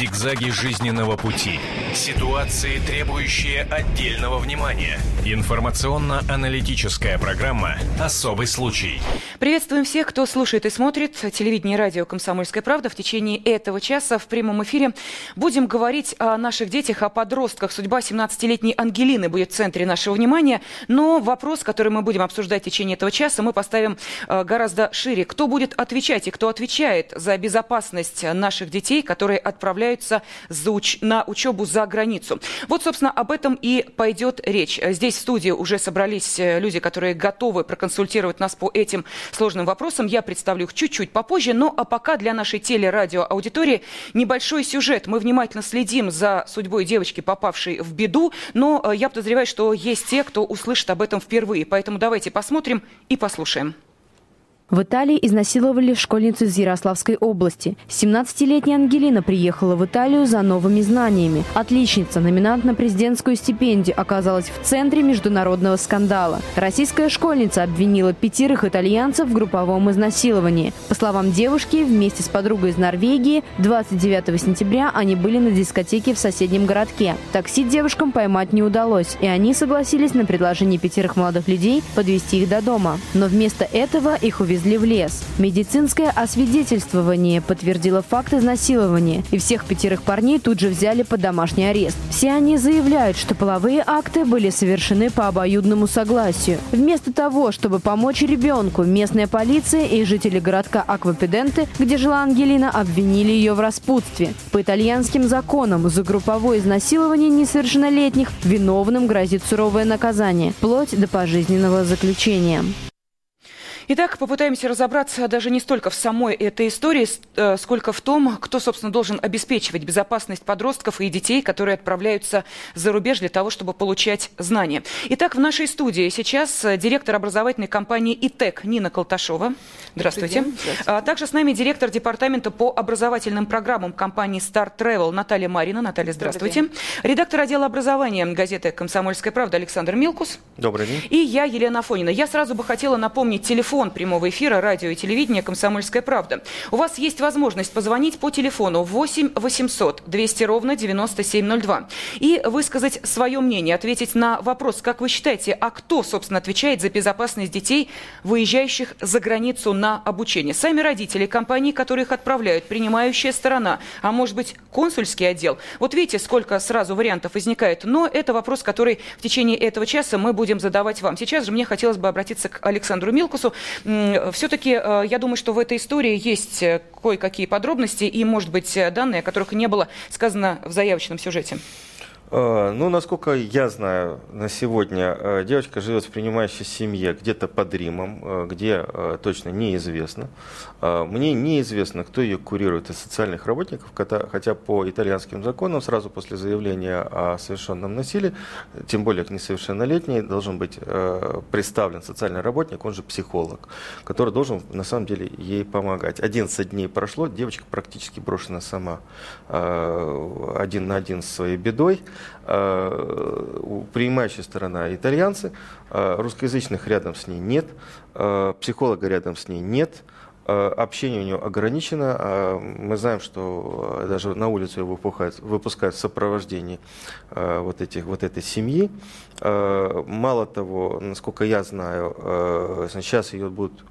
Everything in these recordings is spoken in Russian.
Зигзаги жизненного пути. Ситуации, требующие отдельного внимания. Информационно-аналитическая программа «Особый случай». Приветствуем всех, кто слушает и смотрит телевидение и радио «Комсомольская правда». В течение этого часа в прямом эфире будем говорить о наших детях, о подростках. Судьба 17-летней Ангелины будет в центре нашего внимания. Но вопрос, который мы будем обсуждать в течение этого часа, мы поставим э, гораздо шире. Кто будет отвечать и кто отвечает за безопасность наших детей, которые отправляются за уч- на учебу за границу? Вот, собственно, об этом и пойдет речь. Здесь в студии уже собрались э, люди, которые готовы проконсультировать нас по этим сложным вопросам. Я представлю их чуть-чуть попозже. Ну, а пока для нашей телерадиоаудитории небольшой сюжет. Мы внимательно следим за судьбой девочки, попавшей в беду. Но э, я подозреваю, что есть те, кто услышит об этом впервые. Поэтому давайте посмотрим и послушаем. В Италии изнасиловали школьницу из Ярославской области. 17-летняя Ангелина приехала в Италию за новыми знаниями. Отличница, номинант на президентскую стипендию, оказалась в центре международного скандала. Российская школьница обвинила пятерых итальянцев в групповом изнасиловании. По словам девушки, вместе с подругой из Норвегии 29 сентября они были на дискотеке в соседнем городке. Такси девушкам поймать не удалось, и они согласились на предложение пятерых молодых людей подвести их до дома. Но вместо этого их увезли увезли в лес. Медицинское освидетельствование подтвердило факт изнасилования, и всех пятерых парней тут же взяли под домашний арест. Все они заявляют, что половые акты были совершены по обоюдному согласию. Вместо того, чтобы помочь ребенку, местная полиция и жители городка Аквапеденты, где жила Ангелина, обвинили ее в распутстве. По итальянским законам за групповое изнасилование несовершеннолетних виновным грозит суровое наказание, вплоть до пожизненного заключения. Итак, попытаемся разобраться даже не столько в самой этой истории, э, сколько в том, кто, собственно, должен обеспечивать безопасность подростков и детей, которые отправляются за рубеж для того, чтобы получать знания. Итак, в нашей студии сейчас э, директор образовательной компании ИТЭК Нина Колташова. Здравствуйте. Здравствуйте. А также с нами директор департамента по образовательным программам компании Star Travel Наталья Марина. Наталья, здравствуйте. Редактор отдела образования газеты «Комсомольская правда» Александр Милкус. Добрый день. И я, Елена Афонина. Я сразу бы хотела напомнить телефон телефон прямого эфира радио и телевидения «Комсомольская правда». У вас есть возможность позвонить по телефону 8 800 200 ровно 9702 и высказать свое мнение, ответить на вопрос, как вы считаете, а кто, собственно, отвечает за безопасность детей, выезжающих за границу на обучение? Сами родители, компании, которые их отправляют, принимающая сторона, а может быть консульский отдел? Вот видите, сколько сразу вариантов возникает, но это вопрос, который в течение этого часа мы будем задавать вам. Сейчас же мне хотелось бы обратиться к Александру Милкусу. Все-таки э, я думаю, что в этой истории есть э, кое-какие подробности и, может быть, э, данные, о которых не было сказано в заявочном сюжете. Э, ну, насколько я знаю, на сегодня э, девочка живет в принимающей семье где-то под Римом, э, где точно неизвестно. Мне неизвестно, кто ее курирует из социальных работников, хотя по итальянским законам сразу после заявления о совершенном насилии, тем более к несовершеннолетней, должен быть представлен социальный работник, он же психолог, который должен на самом деле ей помогать. 11 дней прошло, девочка практически брошена сама один на один с своей бедой. Э, принимающая сторона итальянцы, э, русскоязычных рядом с ней нет, э, психолога рядом с ней нет, общение у него ограничено. Мы знаем, что даже на улицу его выпускают, выпускают в сопровождении вот, этих, вот этой семьи. Мало того, насколько я знаю, сейчас ее будут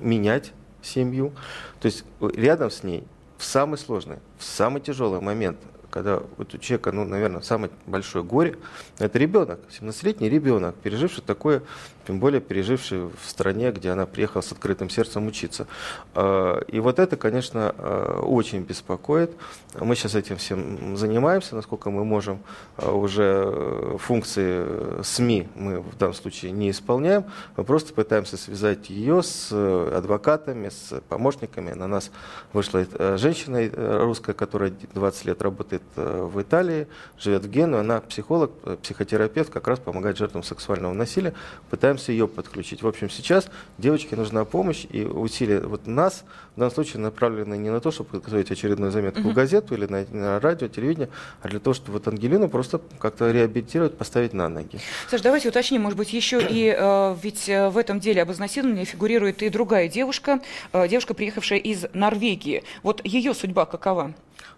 менять семью. То есть рядом с ней в самый сложный, в самый тяжелый момент когда вот у человека, ну, наверное, самое большое горе, это ребенок, 17-летний ребенок, переживший такое, тем более переживший в стране, где она приехала с открытым сердцем учиться. А, и вот это, конечно, а, очень беспокоит. Мы сейчас этим всем занимаемся, насколько мы можем. А, уже функции СМИ мы в данном случае не исполняем. Мы просто пытаемся связать ее с адвокатами, с помощниками. На нас вышла женщина русская, которая 20 лет работает в Италии, живет в Гену, она психолог, психотерапевт, как раз помогает жертвам сексуального насилия. Пытаемся ее подключить. В общем, сейчас девочке нужна помощь и усилия вот нас в данном случае направлены не на то, чтобы подготовить очередную заметку uh-huh. в газету или на, на радио, телевидение, а для того, чтобы вот Ангелину просто как-то реабилитировать, поставить на ноги. Саш, давайте уточним, может быть, еще и э, ведь э, в этом деле об изнасиловании фигурирует и другая девушка, э, девушка, приехавшая из Норвегии. Вот ее судьба какова?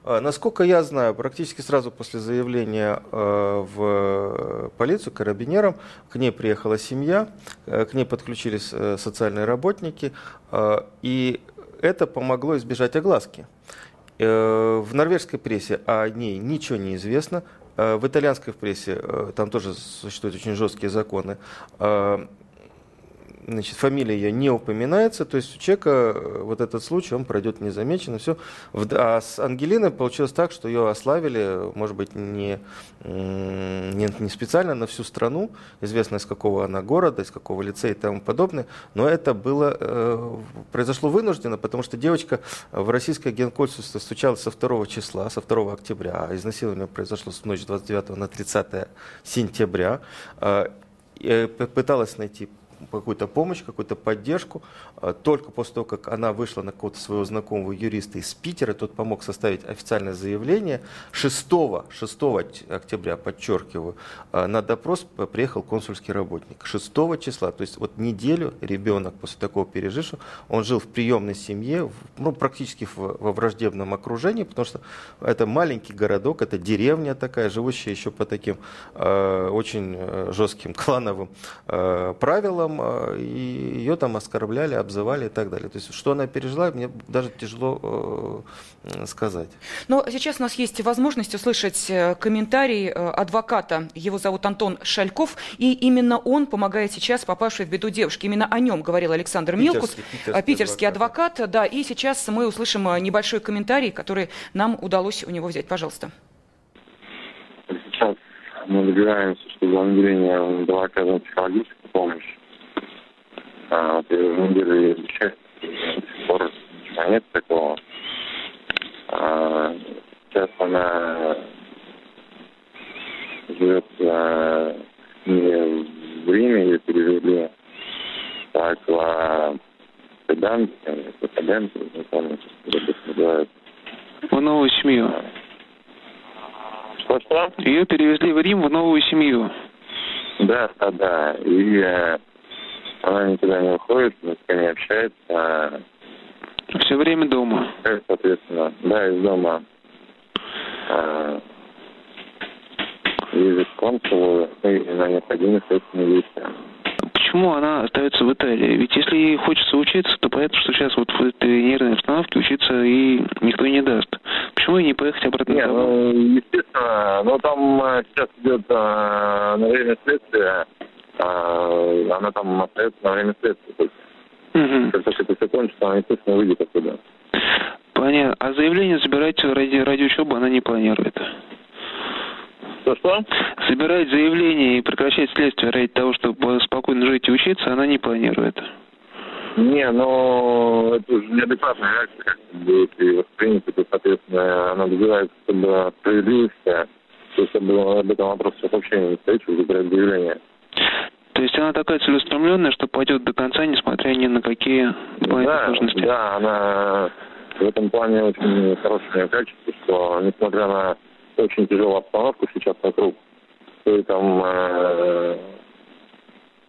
А, насколько я знаю, практически сразу после заявления э, в полицию, карабинерам, к ней приехала семья, э, к ней подключились э, социальные работники, и это помогло избежать огласки. Э, в норвежской прессе о ней ничего не известно. Э, в итальянской прессе э, там тоже существуют очень жесткие законы значит, фамилия ее не упоминается, то есть у человека э, вот этот случай, он пройдет незамеченно, все. А с Ангелиной получилось так, что ее ославили, может быть, не, не, не специально на всю страну, известно из какого она города, из какого лицея и тому подобное, но это было, э, произошло вынужденно, потому что девочка в российское генконсульство стучалась со 2 числа, со 2 октября, а изнасилование произошло с ночи 29 на 30 сентября, э, пыталась найти какую-то помощь, какую-то поддержку. А, только после того, как она вышла на какого-то своего знакомого юриста из Питера, тот помог составить официальное заявление. 6, 6 октября, подчеркиваю, а, на допрос приехал консульский работник. 6 числа, то есть вот неделю ребенок после такого пережившего, он жил в приемной семье, ну, практически во враждебном окружении, потому что это маленький городок, это деревня такая, живущая еще по таким э, очень жестким клановым э, правилам, а, и ее там оскорбляли, обзывали и так далее. То есть, что она пережила, мне даже тяжело э, сказать. Но сейчас у нас есть возможность услышать э, комментарий э, адвоката. Его зовут Антон Шальков, и именно он помогает сейчас попавшей в беду девушке. Именно о нем говорил Александр Милкус, питерский, питерский, питерский адвокат. адвокат. Да, и сейчас мы услышим небольшой комментарий, который нам удалось у него взять. Пожалуйста. Сейчас мы добираемся, чтобы Ангелине была оказана психологическая помощь а, вот неделю изучать, до сих пор нет такого. А, сейчас она живет а, не в Риме, ее перевели так в Педанте, Педанте, не помню, как это называется. В новую семью. Что-что? Ее перевезли в Рим в новую семью. Да, да, да. И э, она никуда не уходит, ни с кем не общается. А... Все время дома? Соответственно, да, из дома. А... Ездит к консулу и на необходимые следственные действия. Почему она остается в Италии? Ведь если ей хочется учиться, то понятно, что сейчас вот в этой нервной обстановке учиться и никто не даст. Почему ей не поехать обратно Нет, ну, естественно, но там э, сейчас идет а, на время следствия а, она там остается на время следствия. Угу. Как только это все кончится, она, естественно, выйдет оттуда. Понятно. А заявление забирать ради, ради учебы она не планирует? Что-что? Собирать заявление и прекращать следствие ради того, чтобы спокойно жить и учиться, она не планирует. Не, но это уже неадекватная реакция, как бы, если воспринято, то, соответственно, она добивается, чтобы справедливости, то есть об этом вопросе вообще не чтобы забирать заявление. То есть она такая целеустремленная, что пойдет до конца, несмотря ни на какие да, сложности. Да, она в этом плане очень хорошее качество, что несмотря на очень тяжелую обстановку сейчас вокруг, ты там э,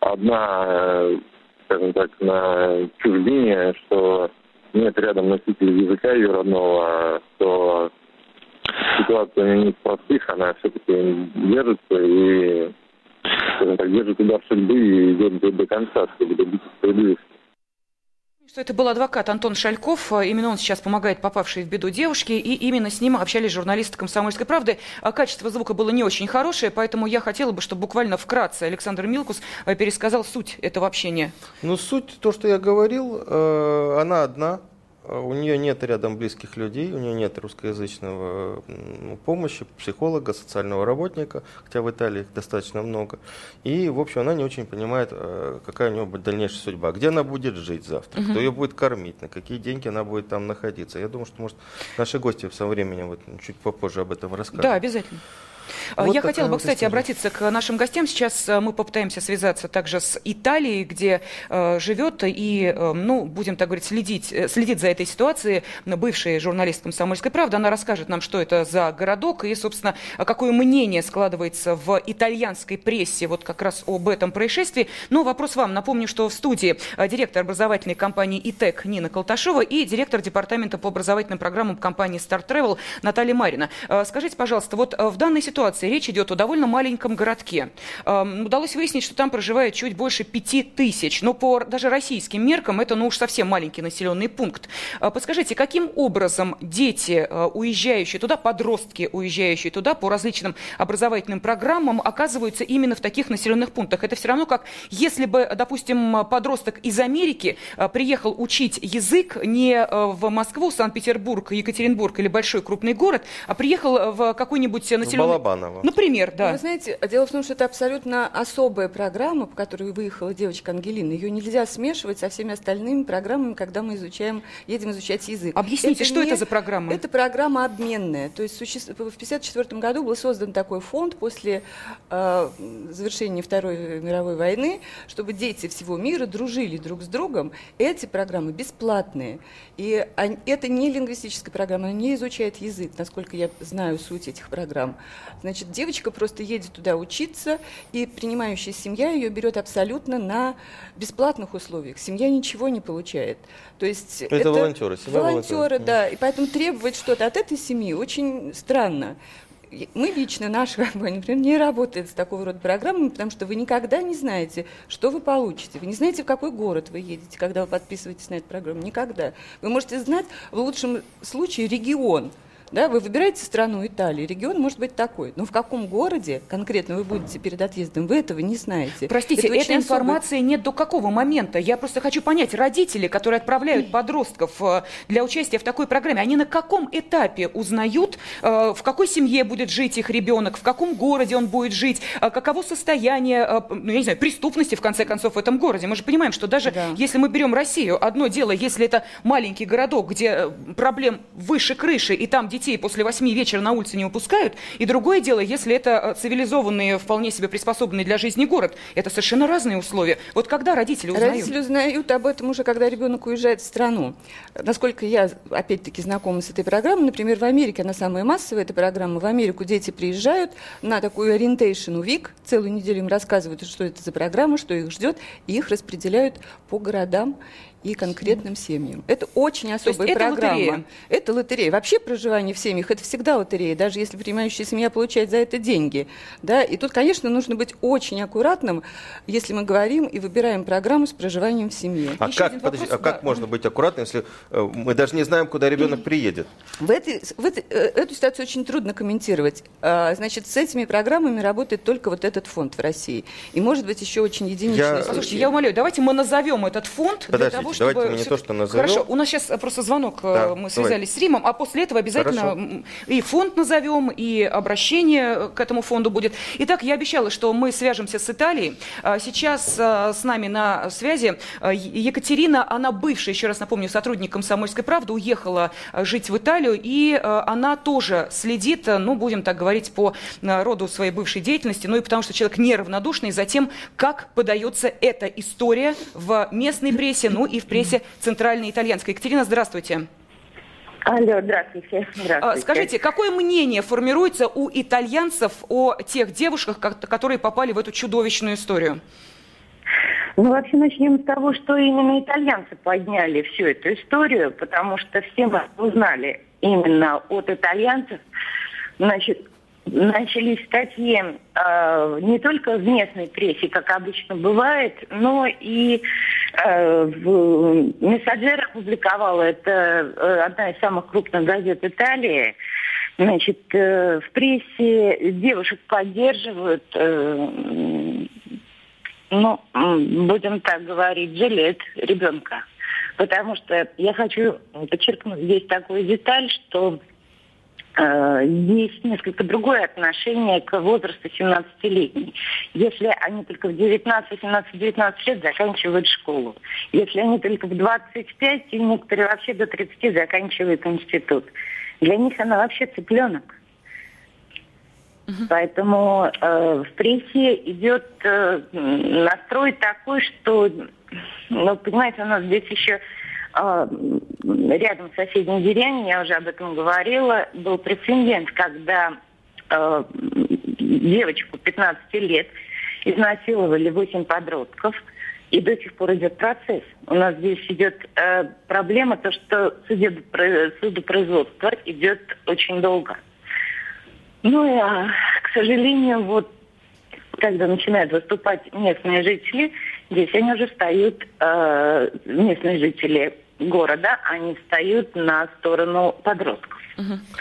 одна, э, скажем так, на чужбине, что нет рядом носителей языка ее родного, что ситуация не из простых, она все-таки держится и скажем так, держит удар судьбы и идет до, до конца, чтобы добиться справедливости. Что это был адвокат Антон Шальков. Именно он сейчас помогает попавшей в беду девушке. И именно с ним общались журналисты «Комсомольской правды». А качество звука было не очень хорошее, поэтому я хотела бы, чтобы буквально вкратце Александр Милкус э, пересказал суть этого общения. Ну, суть, то, что я говорил, э, она одна. У нее нет рядом близких людей, у нее нет русскоязычного помощи, психолога, социального работника, хотя в Италии их достаточно много. И, в общем, она не очень понимает, э, какая у нее будет дальнейшая судьба, где она будет жить завтра, угу. кто ее будет кормить, на какие деньги она будет там находиться. Я думаю, что, может, наши гости со временем вот, чуть попозже об этом расскажут. Да, обязательно. А, вот Я хотела бы, кстати, обратиться к нашим гостям. Сейчас э, мы попытаемся связаться также с Италией, где э, живет и, э, ну, будем так говорить, следить, э, следить за этой ситуацией бывшая журналист «Комсомольской правды». Она расскажет нам, что это за городок и, собственно, какое мнение складывается в итальянской прессе вот как раз об этом происшествии. Но вопрос вам. Напомню, что в студии э, директор образовательной компании «ИТЭК» Нина Колташова и директор департамента по образовательным программам компании «Star Travel» Наталья Марина. Скажите, пожалуйста, вот в данной ситуации ситуации. Речь идет о довольно маленьком городке. Эм, удалось выяснить, что там проживает чуть больше пяти тысяч. Но по даже российским меркам это ну уж совсем маленький населенный пункт. Э, подскажите, каким образом дети, э, уезжающие туда, подростки, уезжающие туда по различным образовательным программам, оказываются именно в таких населенных пунктах? Это все равно как если бы, допустим, подросток из Америки э, приехал учить язык не в Москву, Санкт-Петербург, Екатеринбург или большой крупный город, а приехал в какой-нибудь населенный Балабанова. Например, да. Вы знаете, дело в том, что это абсолютно особая программа, по которой выехала девочка Ангелина. Ее нельзя смешивать со всеми остальными программами, когда мы изучаем, едем изучать язык. Объясните, это что не, это за программа? Это программа обменная. То есть в 1954 году был создан такой фонд после э, завершения Второй мировой войны, чтобы дети всего мира дружили друг с другом. Эти программы бесплатные. И они, это не лингвистическая программа, она не изучает язык, насколько я знаю суть этих программ. Значит, девочка просто едет туда учиться, и принимающая семья ее берет абсолютно на бесплатных условиях. Семья ничего не получает. То есть это, это волонтеры, семья волонтеры, волонтеры, да. И поэтому требовать что-то от этой семьи очень странно мы лично, наша компания, например, не работает с такого рода программами, потому что вы никогда не знаете, что вы получите. Вы не знаете, в какой город вы едете, когда вы подписываетесь на эту программу. Никогда. Вы можете знать в лучшем случае регион, да, вы выбираете страну Италии, регион может быть такой, но в каком городе конкретно вы будете перед отъездом, вы этого не знаете. Простите, это этой информации особый... нет до какого момента? Я просто хочу понять, родители, которые отправляют подростков э, для участия в такой программе, они на каком этапе узнают, э, в какой семье будет жить их ребенок, в каком городе он будет жить, э, каково состояние, ну, я не знаю, преступности, в конце концов, в этом городе. Мы же понимаем, что даже да. если мы берем Россию, одно дело, если это маленький городок, где проблем выше крыши, и там детей после восьми вечера на улице не выпускают. И другое дело, если это э, цивилизованный, вполне себе приспособленный для жизни город. Это совершенно разные условия. Вот когда родители узнают? Родители узнают об этом уже, когда ребенок уезжает в страну. Насколько я, опять-таки, знакома с этой программой, например, в Америке, она самая массовая, эта программа. В Америку дети приезжают на такую orientation week, целую неделю им рассказывают, что это за программа, что их ждет, и их распределяют по городам и конкретным семьям. Это очень особая это программа. Лотерея. Это лотерея. Вообще проживание в семьях это всегда лотерея, даже если принимающая семья получает за это деньги. Да? И тут, конечно, нужно быть очень аккуратным, если мы говорим и выбираем программу с проживанием в семье. А, как, подожди, а как можно быть аккуратным, если э, мы даже не знаем, куда ребенок приедет? В, этой, в этой, э, эту ситуацию очень трудно комментировать. А, значит, с этими программами работает только вот этот фонд в России. И, может быть, еще очень единичный я... Слушайте, я умоляю, давайте мы назовем этот фонд Подождите, для того, чтобы... давайте мы не то, что назовем. Хорошо, у нас сейчас просто звонок, э, да, мы связались давай. с Римом, а после этого обязательно Хорошо. и фонд назовем, и обращение к этому фонду будет. Итак, я обещала, что мы свяжемся с Италией. А сейчас э, с нами на связи э, Екатерина, она бывшая, еще раз напомню, сотрудник «Комсомольской правды», уехала жить в Италию, и она тоже следит, ну, будем так говорить, по роду своей бывшей деятельности, ну и потому что человек неравнодушный за тем, как подается эта история в местной прессе, ну и в прессе Центральной Итальянской. Екатерина, здравствуйте. Алло, здравствуйте. здравствуйте. А, скажите, какое мнение формируется у итальянцев о тех девушках, которые попали в эту чудовищную историю? Ну, вообще начнем с того, что именно итальянцы подняли всю эту историю, потому что все мы узнали именно от итальянцев. Значит, начались статьи э, не только в местной прессе, как обычно бывает, но и э, в Мессаджер опубликовала, это э, одна из самых крупных газет Италии, Значит, э, в прессе девушек поддерживают, э, ну, будем так говорить, жалеют ребенка. Потому что я хочу подчеркнуть здесь такую деталь, что есть несколько другое отношение к возрасту 17-летней. Если они только в 19, 18, 19 лет заканчивают школу. Если они только в 25, и некоторые вообще до 30 заканчивают институт. Для них она вообще цыпленок. Поэтому э, в прессе идет э, настрой такой, что, ну, понимаете, у нас здесь еще э, рядом в соседней деревне, я уже об этом говорила, был прецедент, когда э, девочку 15 лет изнасиловали 8 подростков, и до сих пор идет процесс. У нас здесь идет э, проблема, то, что судопроизводство идет очень долго. Ну, и, а, к сожалению, вот когда начинают выступать местные жители, здесь они уже встают, местные жители города, они встают на сторону подростков.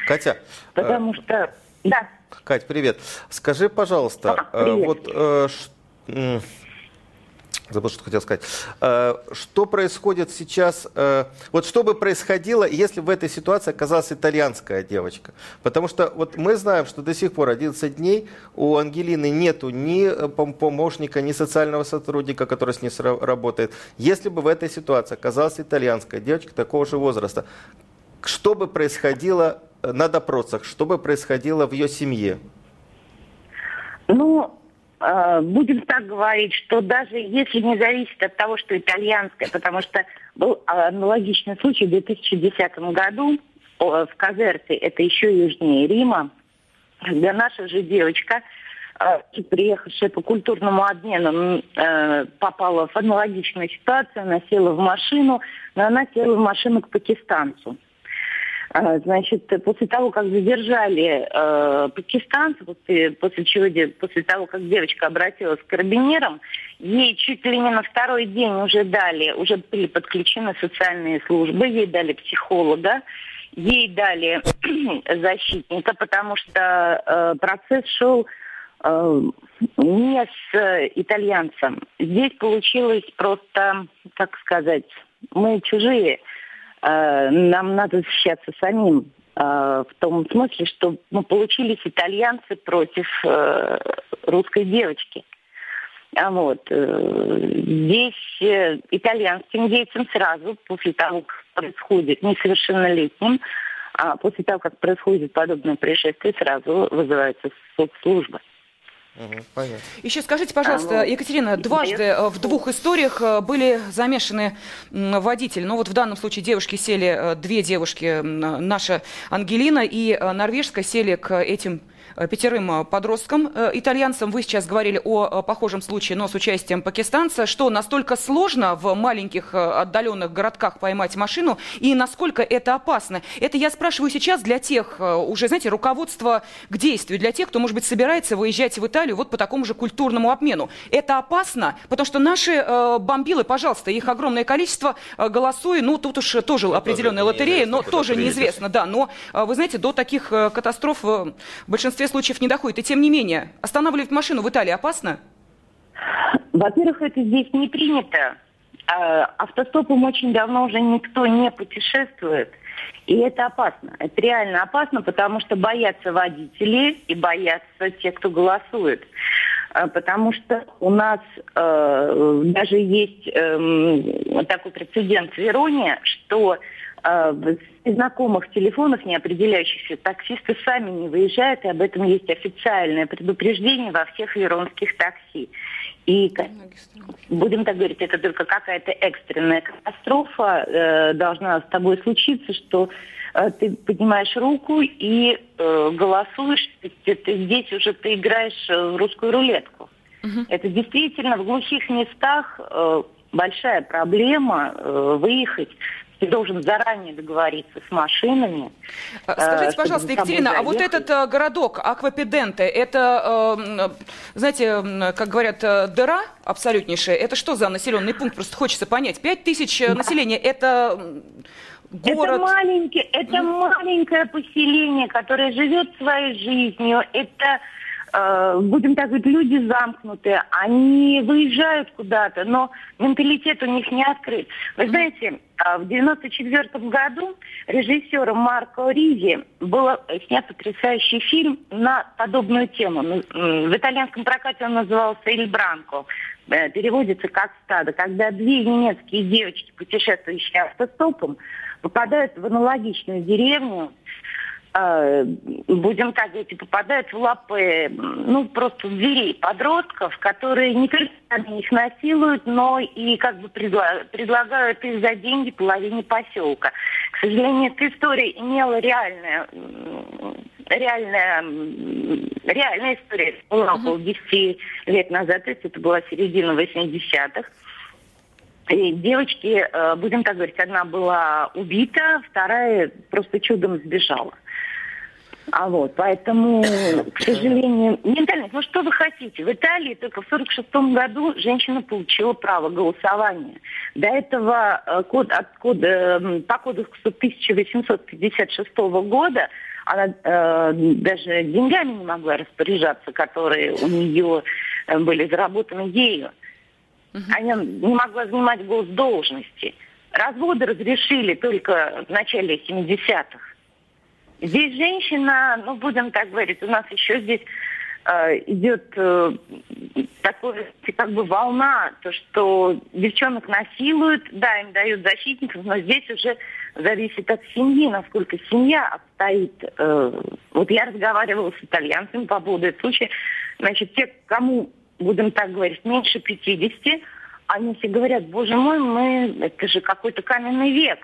Катя. Потому э... что, да. Кать, привет. Скажи, пожалуйста, а, привет. вот э, ш забыл, что хотел сказать. Э, что происходит сейчас, э, вот что бы происходило, если в этой ситуации оказалась итальянская девочка? Потому что вот мы знаем, что до сих пор 11 дней у Ангелины нету ни э, помощника, ни социального сотрудника, который с ней работает. Если бы в этой ситуации оказалась итальянская девочка такого же возраста, что бы происходило на допросах, что бы происходило в ее семье? Ну, будем так говорить, что даже если не зависит от того, что итальянская, потому что был аналогичный случай в 2010 году в Казерте, это еще южнее Рима, когда наша же девочка, э, приехавшая по культурному обмену, э, попала в аналогичную ситуацию, она села в машину, но она села в машину к пакистанцу. А, значит, после того, как задержали э, пакистанцев, после, после чего, после того, как девочка обратилась к карабинерам, ей чуть ли не на второй день уже дали, уже были подключены социальные службы, ей дали психолога, ей дали защитника, потому что э, процесс шел э, не с итальянцем. Здесь получилось просто, как сказать, мы чужие – Э, нам надо защищаться самим. Э, в том смысле, что мы получились итальянцы против э, русской девочки. А вот здесь итальянским детям сразу после того, как происходит несовершеннолетним, а после того, как происходит подобное происшествие, сразу вызывается соцслужба. понятно. Еще скажите, пожалуйста, а, ну, Екатерина, дважды э, в двух историях э, были замешаны водители. Ну вот в данном случае девушки сели, э, две девушки, наша Ангелина и норвежская сели к этим пятерым э, подросткам э, итальянцам. Вы сейчас говорили о похожем случае, но с участием пакистанца. Что настолько сложно в маленьких отдаленных городках поймать машину и насколько это опасно? Это я спрашиваю сейчас для тех, уже, знаете, руководства к действию, для тех, кто, может быть, собирается выезжать в Италию вот по такому же культурному обмену. Это опасно, потому что наши бомбилы, пожалуйста, их огромное количество, голосуя, ну, тут уж тоже ну, определенная лотерея, но тоже неизвестно, да. Но, вы знаете, до таких катастроф в большинстве большинстве случаев не доходит. И тем не менее, останавливать машину в Италии опасно? Во-первых, это здесь не принято. А, автостопом очень давно уже никто не путешествует. И это опасно. Это реально опасно, потому что боятся водители и боятся те, кто голосует. А, потому что у нас э, даже есть э, такой прецедент в Вероне, что э, знакомых телефонов, не определяющихся, таксисты сами не выезжают, и об этом есть официальное предупреждение во всех веронских такси. И, будем так говорить, это только какая-то экстренная катастрофа э, должна с тобой случиться, что э, ты поднимаешь руку и э, голосуешь, ты, ты, здесь уже ты играешь в русскую рулетку. Угу. Это действительно в глухих местах э, большая проблема э, выехать ты должен заранее договориться с машинами. А, скажите, пожалуйста, Екатерина, а вот этот э, городок Аквапеденте, это, э, знаете, как говорят, э, дыра абсолютнейшая. Это что за населенный пункт? Просто хочется понять. Пять тысяч да. населения – это город? Это, маленький, это маленькое поселение, которое живет своей жизнью. Это э, будем так говорить, люди замкнутые, они выезжают куда-то, но менталитет у них не открыт. Вы знаете, э, в 94 году режиссером Марко Ризи был снят потрясающий фильм на подобную тему. В итальянском прокате он назывался «Эль Бранко». Э, переводится как «стадо». Когда две немецкие девочки, путешествующие автостопом, попадают в аналогичную деревню, Э, будем так говорить, попадают в лапы, ну, просто зверей, подростков, которые не только их насилуют, но и как бы предла- предлагают их за деньги половине поселка. К сожалению, эта история имела реальное, реальная, реальная история. Была около 10 лет назад, то есть это была середина 80-х. И девочки, э, будем так говорить, одна была убита, вторая просто чудом сбежала. А вот, поэтому, к сожалению, ментальность. Ну что вы хотите? В Италии только в 46 году женщина получила право голосования. До этого э, код, от кода, э, по кодексу 1856 года она э, даже деньгами не могла распоряжаться, которые у нее э, были заработаны ею. Она не могла занимать госдолжности. Разводы разрешили только в начале 70-х. Здесь женщина, ну, будем так говорить, у нас еще здесь э, идет э, такой, как бы волна, то, что девчонок насилуют, да, им дают защитников, но здесь уже зависит от семьи, насколько семья обстоит. Э, вот я разговаривала с итальянцами по поводу этого случая. Значит, те, кому, будем так говорить, меньше 50, они все говорят, боже мой, мы, это же какой-то каменный век.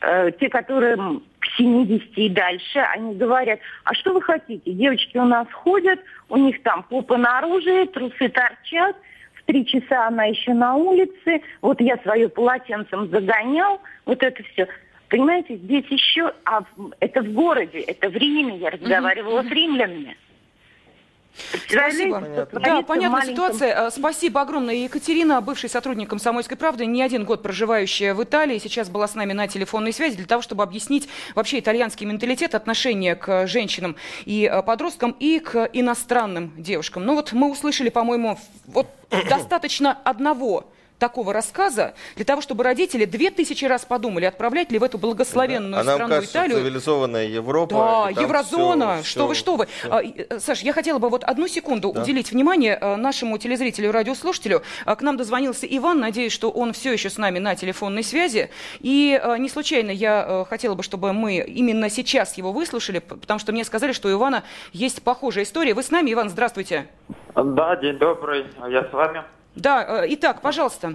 Э, те, которые к 70 и дальше, они говорят, а что вы хотите? Девочки у нас ходят, у них там попа наружу, трусы торчат, в три часа она еще на улице, вот я свое полотенцем загонял, вот это все. Понимаете, здесь еще, а это в городе, это в Риме, я разговаривала mm-hmm. с римлянами. Спасибо. Понятно. Да, понятная маленьком... ситуация. Э, спасибо огромное. Екатерина, бывший сотрудник «Комсомольской правды», не один год проживающая в Италии, сейчас была с нами на телефонной связи для того, чтобы объяснить вообще итальянский менталитет, отношение к женщинам и э, подросткам и к иностранным девушкам. Ну вот мы услышали, по-моему, вот достаточно одного такого рассказа для того, чтобы родители две тысячи раз подумали, отправлять ли в эту благословенную а страну кажется, Италию. цивилизованная Европа. Да, еврозона. Все, что все, вы, что вы. Все. А, э, Саш, я хотела бы вот одну секунду да. уделить внимание э, нашему телезрителю, радиослушателю. А, к нам дозвонился Иван. Надеюсь, что он все еще с нами на телефонной связи. И э, не случайно я хотела бы, чтобы мы именно сейчас его выслушали, потому что мне сказали, что у Ивана есть похожая история. Вы с нами, Иван? Здравствуйте. Да, день добрый. Я с вами. Да, э, итак, пожалуйста.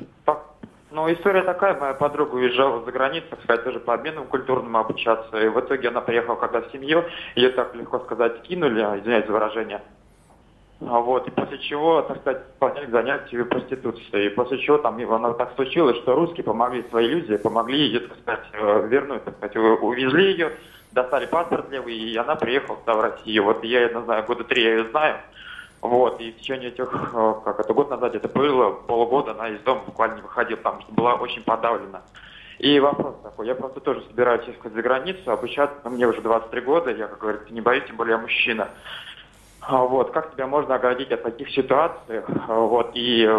Ну, история такая, моя подруга уезжала за границу, так сказать, тоже по обмену культурному обучаться, и в итоге она приехала когда в семью, ее так легко сказать кинули, а, извиняюсь за выражение. А вот, и после чего, так сказать, поняли занятия проституцией. И после чего там она так случилось, что русские помогли своей иллюзии, помогли ее, так сказать, э, вернуть, так сказать, увезли ее, достали паспорт левый, и она приехала сюда в Россию. Вот я, я не знаю, года три я ее знаю. Вот, и в течение этих, э, как это, год назад это было, полгода она из дома буквально не выходила, потому что была очень подавлена. И вопрос такой, я просто тоже собираюсь ехать за границу, обучаться, но мне уже 23 года, я, как говорится, не боюсь, тем более я мужчина. А вот, как тебя можно оградить от таких ситуаций? Вот, и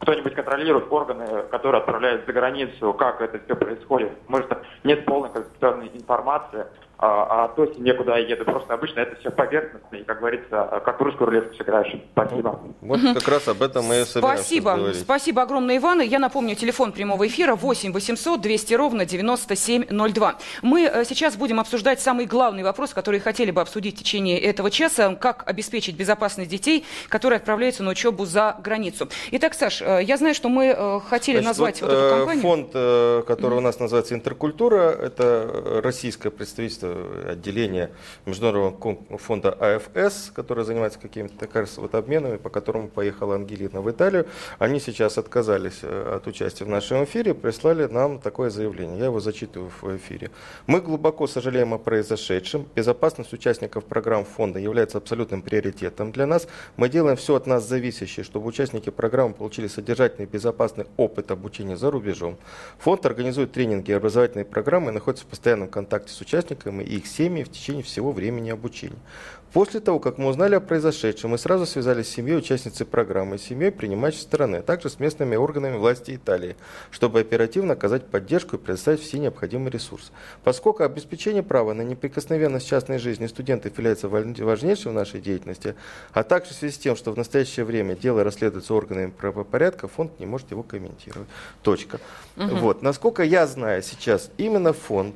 кто-нибудь контролирует органы, которые отправляют за границу, как это все происходит? Может, нет полной информации, а, а то семье, куда я еду. Просто обычно это все поверхностно, и, как говорится, как в русскую рулетку сыграешь. Спасибо. Вот как раз об этом мы и Спасибо. Спасибо огромное, Иван. Я напомню, телефон прямого эфира 8 800 200 ровно 9702. Мы э, сейчас будем обсуждать самый главный вопрос, который хотели бы обсудить в течение этого часа. Как обеспечить безопасность детей, которые отправляются на учебу за границу. Итак, Саш, э, я знаю, что мы э, хотели Значит, назвать вот, вот эту компанию. Фонд, который mm-hmm. у нас называется «Интеркультура», это российское представительство отделение Международного фонда АФС, которое занимается какими-то вот обменами, по которому поехала Ангелина в Италию. Они сейчас отказались э, от участия в нашем эфире, прислали нам такое заявление. Я его зачитываю в эфире. Мы глубоко сожалеем о произошедшем. Безопасность участников программ фонда является абсолютным приоритетом для нас. Мы делаем все от нас зависящее, чтобы участники программы получили содержательный и безопасный опыт обучения за рубежом. Фонд организует тренинги и образовательные программы и находится в постоянном контакте с участниками проблемы и их семьи в течение всего времени обучения. После того, как мы узнали о произошедшем, мы сразу связались с семьей участницы программы, с семьей принимающей стороны, а также с местными органами власти Италии, чтобы оперативно оказать поддержку и предоставить все необходимые ресурсы. Поскольку обеспечение права на неприкосновенность частной жизни студентов является важнейшим в нашей деятельности, а также в связи с тем, что в настоящее время дело расследуется органами правопорядка, фонд не может его комментировать. Точка. Угу. Вот. Насколько я знаю сейчас, именно фонд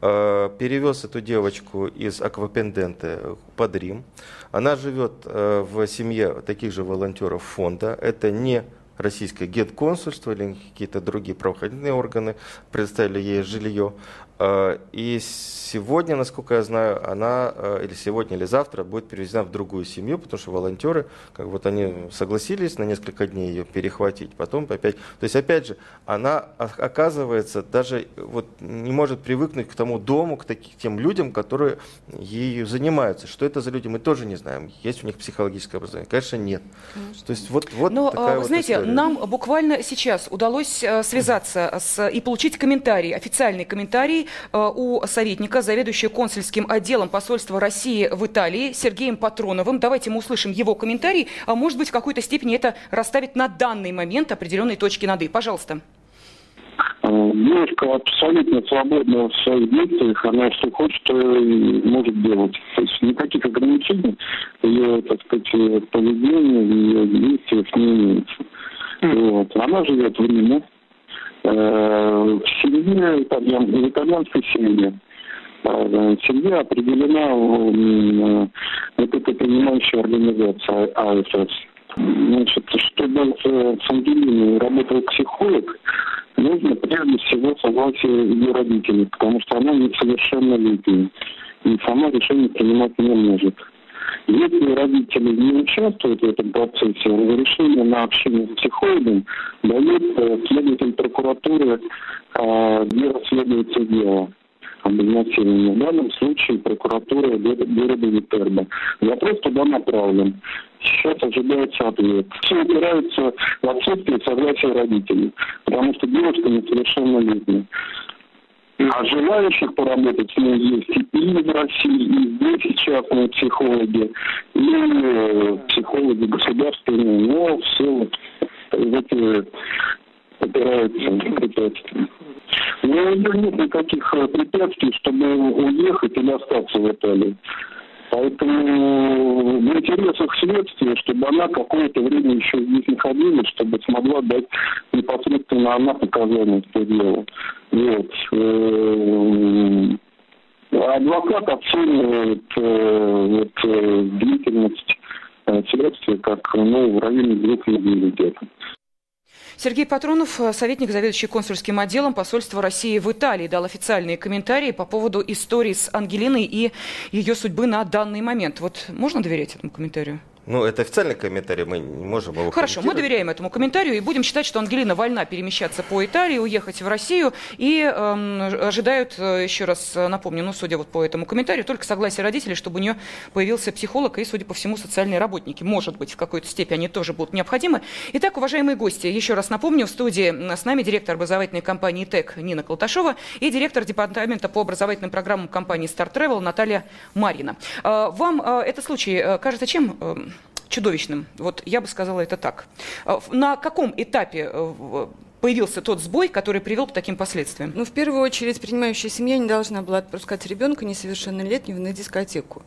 перевез эту девочку из Аквапенденты под Рим. Она живет э, в семье таких же волонтеров фонда. Это не российское гет-консульство или какие-то другие правоохранительные органы предоставили ей жилье. Э, и сегодня, насколько я знаю, она э, или сегодня, или завтра будет перевезена в другую семью, потому что волонтеры, как вот они согласились на несколько дней ее перехватить, потом опять. То есть, опять же, она оказывается даже вот не может привыкнуть к тому дому, к таким тем людям, которые ею занимаются. Что это за люди, мы тоже не знаем. Есть у них психологическое образование? Конечно, нет. Конечно. То есть вот, вот Но, такая вы вот знаете, история. нам буквально сейчас удалось э, связаться с, и получить комментарий, официальный комментарий Э, у советника, заведующего консульским отделом посольства России в Италии Сергеем Патроновым. Давайте мы услышим его комментарий. А может быть, в какой-то степени это расставит на данный момент определенные точки над «и». Пожалуйста. Э, девушка абсолютно свободна в своих действиях, она что хочет, то и может делать. То есть никаких ограничений в ее, так сказать, поведении, в ее действиях не имеется. Вот. Она живет в Риме, Э, в семье, итальян, в итальянской семье, э, семья определена э, вот этой принимающей организацией АСС. Значит, чтобы с Ангелиной работал психолог, нужно прежде всего согласие ее родителей, потому что она несовершеннолетняя и сама решение принимать не может. Если родители не участвуют в этом процессе, разрешение на общение с психологом дает э, следователь прокуратуры, э, где расследуется дело об изнасиловании. В данном случае прокуратура города Витерба. Вопрос туда направлен. Сейчас ожидается ответ. Все упирается в отсутствие согласия родителей, потому что девушка несовершеннолетняя. А желающих поработать ней есть и в России, и здесь частные психологи, и э, психологи государственные, но все эти опираются препятствия. Но нет никаких э, препятствий, чтобы уехать или остаться в Италии. Поэтому в интересах следствия, чтобы она какое-то время еще здесь находилась, чтобы смогла дать непосредственно она показания по делу. Вот. Э, адвокат оценивает э, вот, э, длительность следствия как ну, в районе двух недель где-то. Сергей Патронов, советник, заведующий консульским отделом посольства России в Италии, дал официальные комментарии по поводу истории с Ангелиной и ее судьбы на данный момент. Вот можно доверять этому комментарию? Ну, это официальный комментарий, мы не можем его Хорошо, мы доверяем этому комментарию и будем считать, что Ангелина вольна перемещаться по Италии, уехать в Россию и э, ожидают, еще раз напомню, ну, судя вот по этому комментарию, только согласие родителей, чтобы у нее появился психолог и, судя по всему, социальные работники. Может быть, в какой-то степени они тоже будут необходимы. Итак, уважаемые гости, еще раз напомню, в студии с нами директор образовательной компании ТЭК Нина Колташова и директор департамента по образовательным программам компании Star Travel Наталья Марина. Э, вам э, этот случай э, кажется чем чудовищным. Вот я бы сказала это так. А, на каком этапе э, появился тот сбой, который привел к таким последствиям? Ну, в первую очередь, принимающая семья не должна была отпускать ребенка несовершеннолетнего на дискотеку.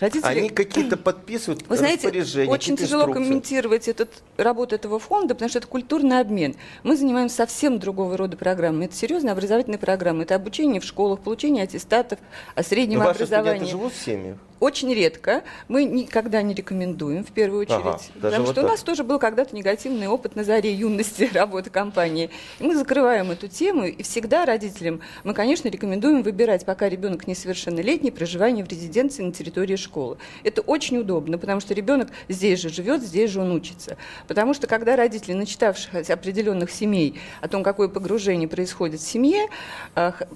Родители... Они какие-то подписывают Вы знаете, очень тяжело комментировать этот, работу этого фонда, потому что это культурный обмен. Мы занимаемся совсем другого рода программами. Это серьезные образовательные программы. Это обучение в школах, получение аттестатов о среднем Но образовании. Ваши живут в семьях? Очень редко. Мы никогда не рекомендуем, в первую очередь. Ага, потому вот что так. у нас тоже был когда-то негативный опыт на заре юности работы компании. И мы закрываем эту тему. И всегда родителям мы, конечно, рекомендуем выбирать, пока ребенок несовершеннолетний, проживание в резиденции на территории школы. Это очень удобно, потому что ребенок здесь же живет, здесь же он учится. Потому что когда родители, начитавшись определенных семей о том, какое погружение происходит в семье,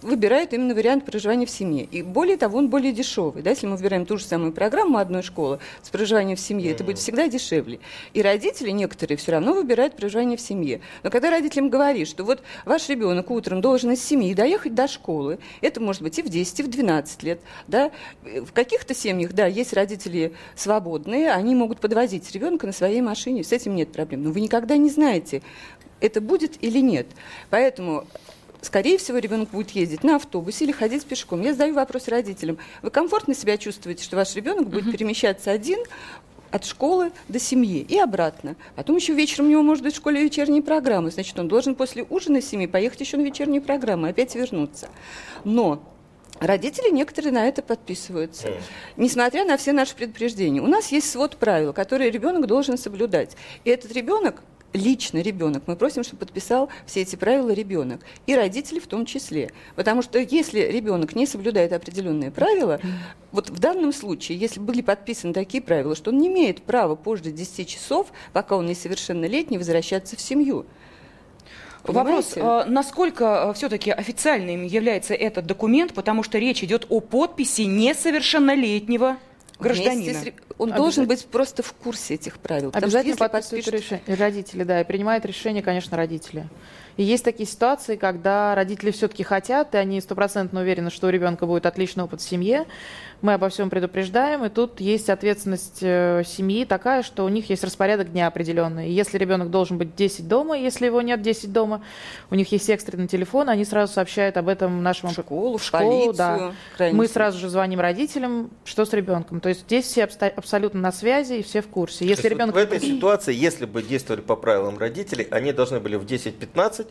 выбирают именно вариант проживания в семье. И более того, он более дешевый. Да? Если мы выбираем ту же самую программу одной школы с проживанием в семье, это будет всегда дешевле. И родители некоторые все равно выбирают проживание в семье. Но когда родителям говоришь, что вот ваш ребенок утром должен из семьи доехать до школы, это может быть и в 10, и в 12 лет, да, в каких-то семьях, да, есть родители свободные, они могут подвозить ребенка на своей машине, с этим нет проблем. Но вы никогда не знаете, это будет или нет. Поэтому скорее всего, ребенок будет ездить на автобусе или ходить пешком. Я задаю вопрос родителям. Вы комфортно себя чувствуете, что ваш ребенок будет перемещаться один от школы до семьи и обратно. Потом еще вечером у него может быть в школе вечерние программы. Значит, он должен после ужина семьи поехать еще на вечерние программы, опять вернуться. Но Родители некоторые на это подписываются, несмотря на все наши предупреждения. У нас есть свод правил, которые ребенок должен соблюдать. И этот ребенок лично ребенок. Мы просим, чтобы подписал все эти правила ребенок. И родители в том числе. Потому что если ребенок не соблюдает определенные правила, вот в данном случае, если были подписаны такие правила, что он не имеет права позже 10 часов, пока он несовершеннолетний, возвращаться в семью. Вопрос, э, насколько э, все-таки официальным является этот документ, потому что речь идет о подписи несовершеннолетнего гражданина. С... Он должен быть просто в курсе этих правил. Обязательно что, подписывают подпишут... решение. Родители, да, и принимают решение, конечно, родители. И есть такие ситуации, когда родители все-таки хотят, и они стопроцентно уверены, что у ребенка будет отличный опыт в семье, мы обо всем предупреждаем, и тут есть ответственность э, семьи такая, что у них есть распорядок дня определенный. И если ребенок должен быть 10 дома, если его нет 10 дома, у них есть экстренный телефон, они сразу сообщают об этом нашему школу, в школу, да. Мы сразу же звоним родителям, что с ребенком. То есть здесь все абсолютно на связи и все в курсе. Если ребенок... вот в этой ситуации, если бы действовали по правилам родителей, они должны были в 10-15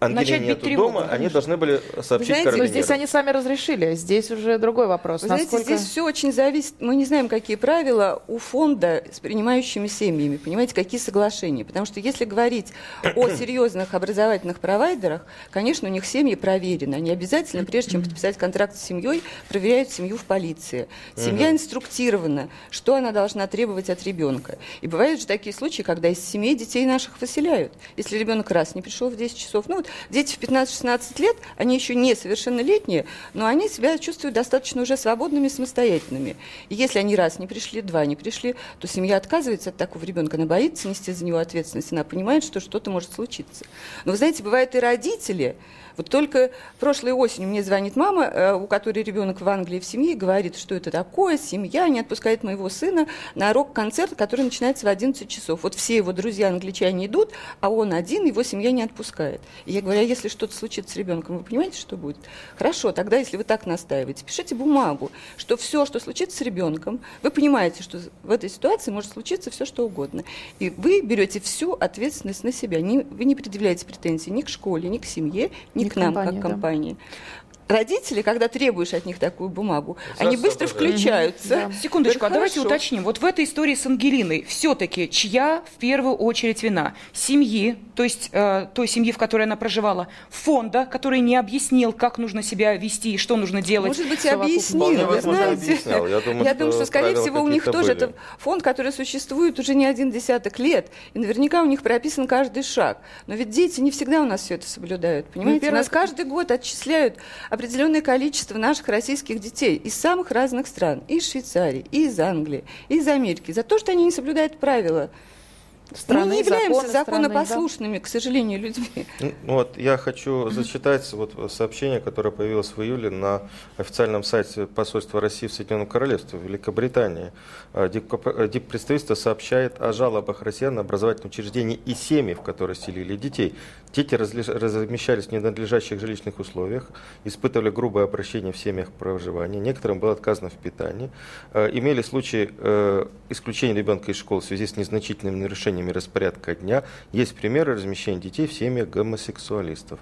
Ангелине нету тревогу, дома, конечно. они должны были сообщить знаете, карабинерам. здесь они сами разрешили, здесь уже другой вопрос. Вы Насколько... знаете, здесь все очень зависит, мы не знаем, какие правила у фонда с принимающими семьями, понимаете, какие соглашения. Потому что если говорить о серьезных образовательных провайдерах, конечно, у них семьи проверены. Они обязательно, прежде чем подписать контракт с семьей, проверяют семью в полиции. Семья инструктирована, что она должна требовать от ребенка. И бывают же такие случаи, когда из семей детей наших выселяют. Если ребенок раз не пришел в 10 часов, ну, дети в 15-16 лет, они еще не совершеннолетние, но они себя чувствуют достаточно уже свободными, самостоятельными. И если они раз не пришли, два не пришли, то семья отказывается от такого ребенка, она боится нести за него ответственность, она понимает, что что-то может случиться. Но вы знаете, бывают и родители, вот только прошлой осенью мне звонит мама, э, у которой ребенок в Англии в семье, говорит, что это такое, семья не отпускает моего сына на рок-концерт, который начинается в 11 часов. Вот все его друзья англичане идут, а он один, его семья не отпускает. И я говорю, а если что-то случится с ребенком, вы понимаете, что будет? Хорошо, тогда, если вы так настаиваете, пишите бумагу, что все, что случится с ребенком, вы понимаете, что в этой ситуации может случиться все, что угодно. И вы берете всю ответственность на себя. Не, вы не предъявляете претензий ни к школе, ни к семье, ни к нам, как компании. Родители, когда требуешь от них такую бумагу, За они быстро включаются. Да. Секундочку, а давайте уточним. Вот в этой истории с Ангелиной все-таки чья в первую очередь вина? Семьи, то есть э, той семьи, в которой она проживала, фонда, который не объяснил, как нужно себя вести и что нужно делать. Может быть, и объяснил, вы знаете. Я думаю, Я думаю, что, скорее всего, у них тоже это фонд, который существует уже не один десяток лет, и наверняка у них прописан каждый шаг. Но ведь дети не всегда у нас все это соблюдают, понимаете? Ну, у нас каждый год отчисляют определенное количество наших российских детей из самых разных стран, из Швейцарии, из Англии, из Америки, за то, что они не соблюдают правила Страны, Мы не являемся законы, законопослушными, да? к сожалению, людьми. Ну, вот, я хочу зачитать вот сообщение, которое появилось в июле на официальном сайте посольства России в Соединенном Королевстве, в Великобритании. А, Диппредставительство сообщает о жалобах россиян на образовательные учреждения и семьи, в которые селили детей. Дети размещались в ненадлежащих жилищных условиях, испытывали грубое обращение в семьях проживания, некоторым было отказано в питании, а, имели случаи э, исключения ребенка из школы в связи с незначительными нарушениями нарушениями распорядка дня. Есть примеры размещения детей в семьях гомосексуалистов.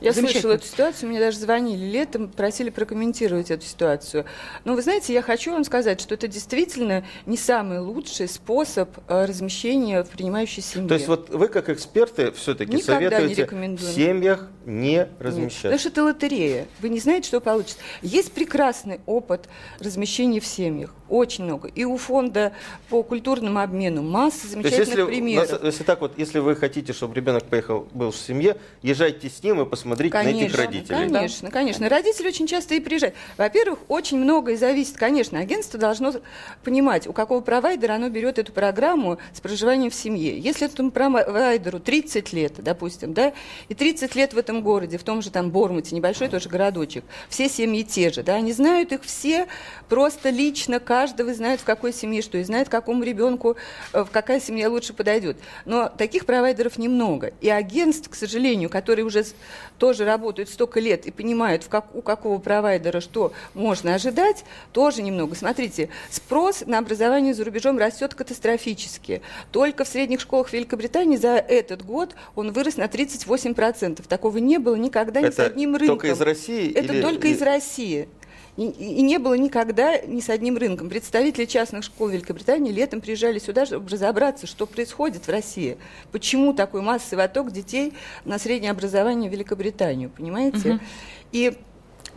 Я слышала эту ситуацию, мне даже звонили летом, просили прокомментировать эту ситуацию. Но вы знаете, я хочу вам сказать, что это действительно не самый лучший способ э, размещения в принимающей семье. То есть вот вы как эксперты все-таки советуете в семьях не размещать? Нет, потому что это лотерея. Вы не знаете, что получится. Есть прекрасный опыт размещения в семьях. Очень много. И у фонда по культурному обмену масса замечательных примеров. Если так вот, если вы хотите, чтобы ребенок поехал, был в семье, езжайте с ним и посмотрите, смотреть конечно, на этих родителей. Конечно, конечно. Родители очень часто и приезжают. Во-первых, очень многое зависит, конечно, агентство должно понимать, у какого провайдера оно берет эту программу с проживанием в семье. Если этому провайдеру 30 лет, допустим, да, и 30 лет в этом городе, в том же там Бормуте, небольшой тоже городочек, все семьи те же, да, они знают их все просто лично, каждого знает, в какой семье что, и знает, какому ребенку, э, в какая семья лучше подойдет. Но таких провайдеров немного. И агентств, к сожалению, которые уже тоже работают столько лет и понимают, в как, у какого провайдера что можно ожидать, тоже немного. Смотрите, спрос на образование за рубежом растет катастрофически. Только в средних школах Великобритании за этот год он вырос на 38%. Такого не было никогда ни с одним рынком. только из России? Это или... только из России. И, и не было никогда ни с одним рынком. Представители частных школ Великобритании летом приезжали сюда, чтобы разобраться, что происходит в России. Почему такой массовый отток детей на среднее образование в Великобританию, понимаете? Угу. И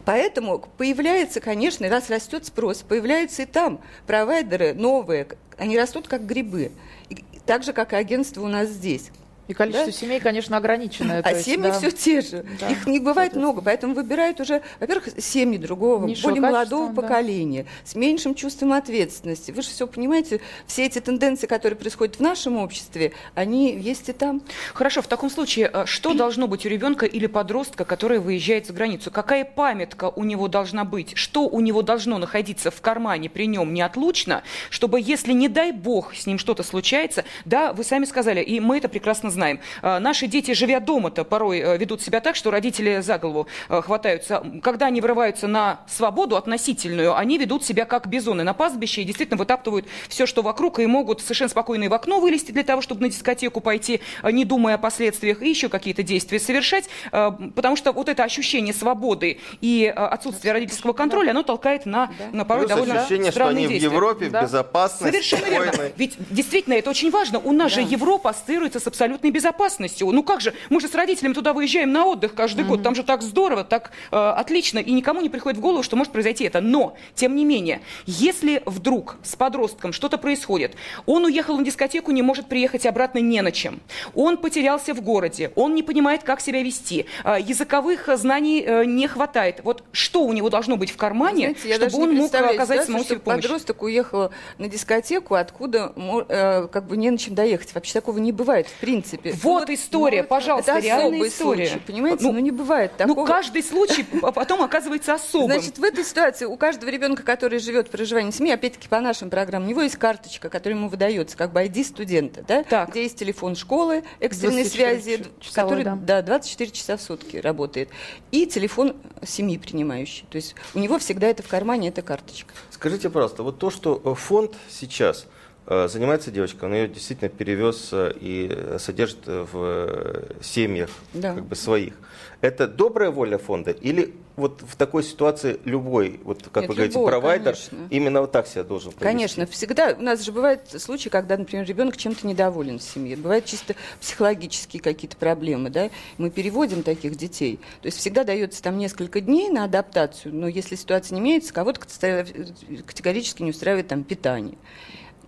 Поэтому появляется, конечно, раз растет спрос, появляются и там провайдеры новые, они растут как грибы, и, так же, как и агентство у нас здесь. И количество да? семей, конечно, ограниченное. А семьи да. все те же. Да. Их не бывает много, поэтому выбирают уже, во-первых, семьи другого, Низшего более молодого да. поколения, с меньшим чувством ответственности. Вы же все понимаете, все эти тенденции, которые происходят в нашем обществе, они есть и там. Хорошо, в таком случае, э, что должно быть у ребенка или подростка, который выезжает за границу? Какая памятка у него должна быть? Что у него должно находиться в кармане при нем неотлучно, чтобы, если, не дай бог, с ним что-то случается, да, вы сами сказали, и мы это прекрасно знаем, знаем. А, наши дети, живя дома-то, порой э, ведут себя так, что родители за голову э, хватаются. Когда они вырываются на свободу относительную, они ведут себя как бизоны на пастбище и действительно вытаптывают все, что вокруг, и могут совершенно спокойно и в окно вылезти для того, чтобы на дискотеку пойти, э, не думая о последствиях, и еще какие-то действия совершать, потому что вот это ощущение свободы и отсутствие родительского контроля, оно толкает на, да. на порой Плюс довольно ощущение, что они действия. в Европе, да. в безопасности. Совершенно верно. Ведь действительно это очень важно. У нас да. же Европа ассоциируется с абсолютной абсолютной безопасностью. Ну как же, мы же с родителями туда выезжаем на отдых каждый mm-hmm. год, там же так здорово, так э, отлично, и никому не приходит в голову, что может произойти это. Но, тем не менее, если вдруг с подростком что-то происходит, он уехал на дискотеку, не может приехать обратно не на чем, он потерялся в городе, он не понимает, как себя вести, э, языковых знаний э, не хватает. Вот что у него должно быть в кармане, Знаете, чтобы он мог оказать самому себе помощь? Подросток уехал на дискотеку, откуда э, как бы не на чем доехать. Вообще такого не бывает, в принципе принципе. Вот ну, история, ну, пожалуйста, это реальная история. Случай, понимаете? Ну, ну не бывает ну, такого. Ну каждый случай потом оказывается особым. Значит, в этой ситуации у каждого ребенка, который живет в проживании семьи, опять-таки по нашим программам, у него есть карточка, которая ему выдается, как бы ID студента, да? Так. где есть телефон школы экстренной связи, часовой, который да. да, 24 часа в сутки работает, и телефон семьи принимающей. То есть у него всегда это в кармане, эта карточка. Скажите, пожалуйста, вот то, что э, фонд сейчас – занимается девочка, он ее действительно перевез э, и содержит в э, семьях да. как бы своих. Это добрая воля фонда или вот в такой ситуации любой, вот как Нет, вы говорите, любой, провайдер конечно. именно вот так себя должен повести? Конечно, всегда. У нас же бывают случаи, когда, например, ребенок чем-то недоволен в семье. Бывают чисто психологические какие-то проблемы, да. Мы переводим таких детей. То есть всегда дается там несколько дней на адаптацию, но если ситуация не меняется, кого-то категорически не устраивает там питание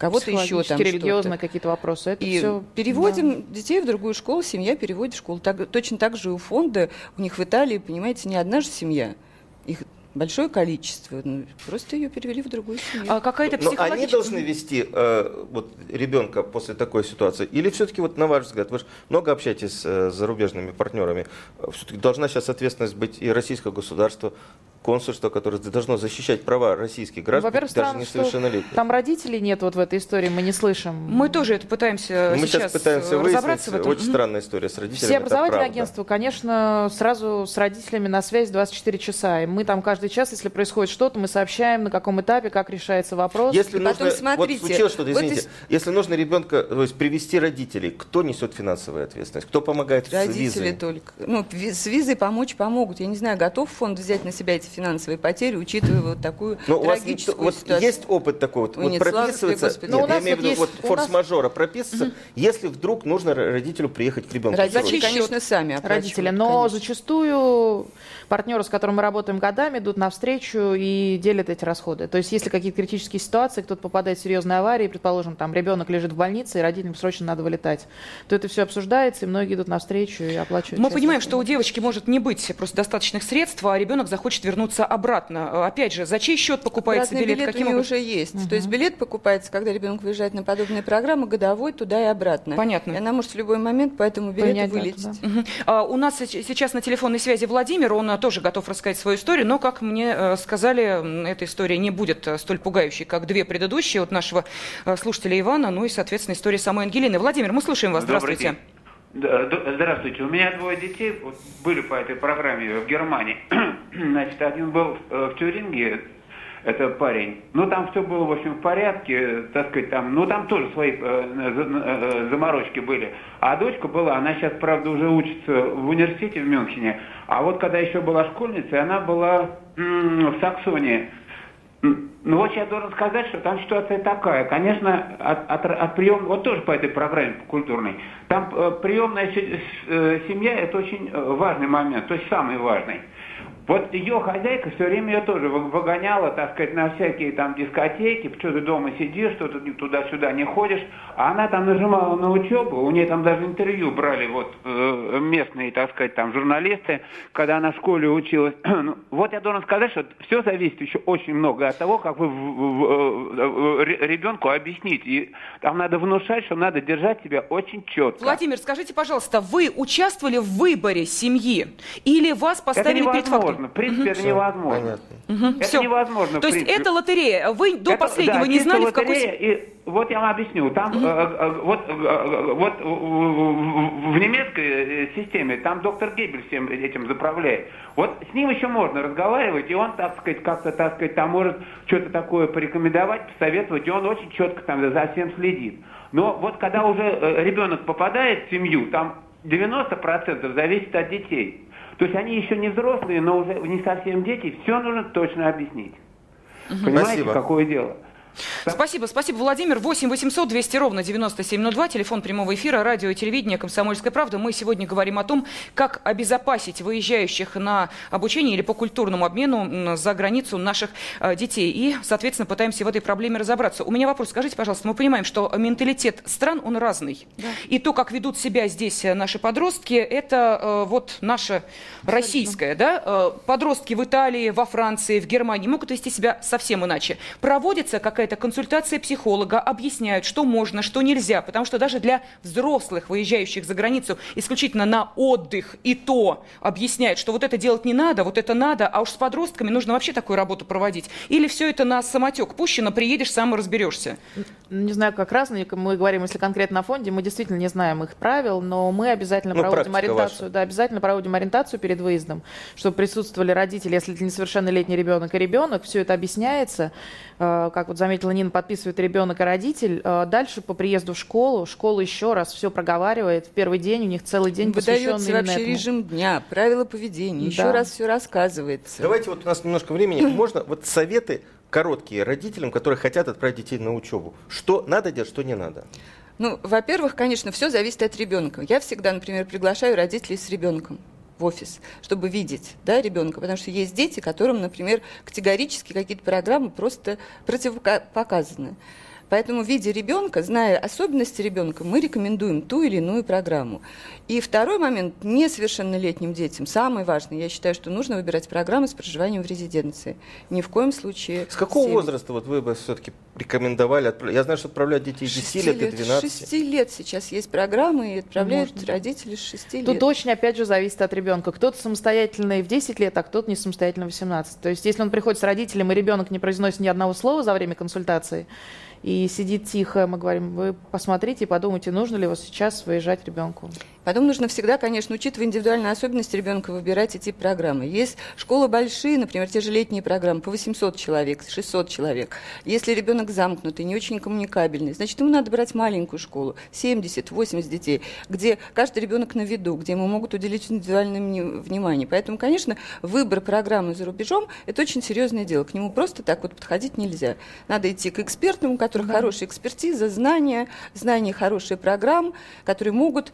кого-то еще там религиозные какие-то вопросы. Это и все... переводим да. детей в другую школу, семья переводит в школу. Так, точно так же у фонда, у них в Италии, понимаете, не одна же семья. Их большое количество. Ну, просто ее перевели в другую семью. А какая-то психологическая... Но они должны вести э, вот, ребенка после такой ситуации? Или все-таки, вот, на ваш взгляд, вы же много общаетесь э, с зарубежными партнерами, все-таки должна сейчас ответственность быть и российского государства, консульство, которое должно защищать права российских граждан, ну, даже несовершеннолетних. Там родителей нет вот в этой истории, мы не слышим. Мы тоже это пытаемся Мы сейчас, пытаемся выяснить. В этом. Очень странная история с родителями. Все образовательные агентства, конечно, сразу с родителями на связь 24 часа. И мы там каждый час, если происходит что-то, мы сообщаем, на каком этапе, как решается вопрос. Если и нужно, потом смотрите, вот случилось что-то, извините, вот из... если нужно ребенка, то есть привести родителей, кто несет финансовую ответственность? Кто помогает родители с визой? Родители только. Ну, с визой помочь помогут. Я не знаю, готов фонд взять на себя эти финансовые потери, учитывая вот такую Но у вас трагическую вот ситуацию. есть опыт такой, вот, вот прописывается, нет, я имею в виду, вот форс-мажора прописывается, если вдруг нужно родителю приехать к ребенку. Родители, конечно, сами родители. Но конечно. зачастую партнеры, с которыми мы работаем годами, идут навстречу и делят эти расходы. То есть, если какие-то критические ситуации, кто-то попадает в серьезные аварии, предположим, там ребенок лежит в больнице, и родителям срочно надо вылетать, то это все обсуждается, и многие идут навстречу и оплачивают. Мы понимаем, что у девочки может не быть просто достаточных средств, а ребенок захочет вернуться обратно. Опять же, за чей счет покупается Обратный билет? билет Каким у нее образом? уже есть. То есть билет покупается, когда ребенок выезжает на подобные программы, годовой туда и обратно. Понятно. И она может в любой момент по этому билету Принять вылететь. да. Мгм. А, У нас сейчас на телефонной связи Владимир, он а, тоже готов рассказать свою историю, но, как мне э, сказали, эта история не будет э, столь пугающей, как две предыдущие от нашего э, слушателя Ивана, ну и, соответственно, история самой Ангелины. Владимир, мы слушаем вас. Добрый Здравствуйте. день. Здравствуйте. У меня двое детей вот, были по этой программе в Германии. Значит, один был э, в Тюринге, это парень. Ну, там все было, в общем, в порядке, так сказать, там, ну, там тоже свои э, э, заморочки были. А дочка была, она сейчас, правда, уже учится в университете в Мюнхене. А вот когда еще была школьницей, она была в Саксонии. Ну вот я должен сказать, что там ситуация такая. Конечно, от, от, от прием, вот тоже по этой программе культурной, там э, приемная э, семья это очень э, важный момент, то есть самый важный. Вот ее хозяйка все время ее тоже вы- выгоняла, так сказать, на всякие там дискотеки, что ты дома сидишь, что ты туда-сюда не ходишь, а она там нажимала на учебу, у нее там даже интервью брали вот э, местные, так сказать, там журналисты, когда она в школе училась. Ну, вот я должен сказать, что все зависит еще очень много от того, как вы ре- ребенку объясните. И там надо внушать, что надо держать себя очень четко. Владимир, скажите, пожалуйста, вы участвовали в выборе семьи или вас поставили перед невозможно. В принципе, это невозможно. Это всё. невозможно. То есть это лотерея. Вы до Это- последнего да, не знали, в какой... лотерея, И вот я вам объясню. Там э, э, вот, э, вот в- немецкой системе там доктор Геббель всем этим заправляет. Вот с ним еще можно разговаривать, и он, так сказать, как-то, так сказать, там может что-то такое порекомендовать, посоветовать, и он очень четко там за всем следит. Но вот когда уже ребенок попадает в семью, там 90% зависит от детей. То есть они еще не взрослые, но уже не совсем дети, все нужно точно объяснить. Понимаете, Спасибо. какое дело? Спасибо, спасибо, Владимир. 8 800 200 ровно 9702, телефон прямого эфира, радио и телевидение «Комсомольская правда». Мы сегодня говорим о том, как обезопасить выезжающих на обучение или по культурному обмену за границу наших э, детей. И, соответственно, пытаемся в этой проблеме разобраться. У меня вопрос. Скажите, пожалуйста, мы понимаем, что менталитет стран, он разный. И то, как ведут себя здесь э, наши подростки, это э, вот наше российское. Да? Подростки в Италии, во Франции, в Германии могут вести себя совсем иначе. Проводится какая-то консультация психолога, объясняют, что можно, что нельзя. Потому что даже для взрослых, выезжающих за границу исключительно на отдых, и то объясняют, что вот это делать не надо, вот это надо, а уж с подростками нужно вообще такую работу проводить. Или все это на самотек пущено, приедешь, сам и разберешься. Не знаю, как раз, но мы говорим, если конкретно о фонде, мы действительно не знаем их правил, но мы обязательно Ну, проводим ориентацию. ваша. Да, обязательно проводим ориентацию перед выездом, чтобы присутствовали родители, если это несовершеннолетний ребенок и ребенок, все это объясняется. Э, Как вот заметила Нина, подписывает ребенок и родитель. Э, Дальше по приезду в школу, школа еще раз все проговаривает. В первый день у них целый день посвященный Выдается именно вообще этому. режим дня, правила поведения, еще Да. раз все рассказывается. Давайте вот у нас немножко времени. Можно вот советы короткие родителям, которые хотят отправить детей на учебу. Что надо делать, что не надо? Ну, во-первых, конечно, все зависит от ребенка. Я всегда, например, приглашаю родителей с ребенком в офис, чтобы видеть да, ребенка, потому что есть дети, которым, например, категорически какие-то программы просто противопоказаны. Поэтому, видя ребенка, зная особенности ребенка, мы рекомендуем ту или иную программу. И второй момент, несовершеннолетним детям, самый важный, я считаю, что нужно выбирать программы с проживанием в резиденции. Ни в коем случае... С какого семь. возраста вот вы бы все-таки рекомендовали отправлять? Я знаю, что отправляют детей с 10 лет и 12. 6 лет сейчас есть программы, и отправляют Можно. родители с 6 лет. Тут очень, опять же, зависит от ребенка. Кто-то самостоятельный в 10 лет, а кто-то не самостоятельно в 18. То есть, если он приходит с родителем, и ребенок не произносит ни одного слова за время консультации, и сидит тихо, мы говорим, вы посмотрите и подумайте, нужно ли вот сейчас выезжать ребенку. Потом нужно всегда, конечно, учитывая индивидуальные особенности ребенка, выбирать эти программы. Есть школы большие, например, те же летние программы, по 800 человек, 600 человек. Если ребенок замкнутый, не очень коммуникабельный, значит, ему надо брать маленькую школу, 70-80 детей, где каждый ребенок на виду, где ему могут уделить индивидуальное внимание. Поэтому, конечно, выбор программы за рубежом – это очень серьезное дело. К нему просто так вот подходить нельзя. Надо идти к экспертам, у которых да. хорошая экспертиза, знания, знания хорошие программ, которые могут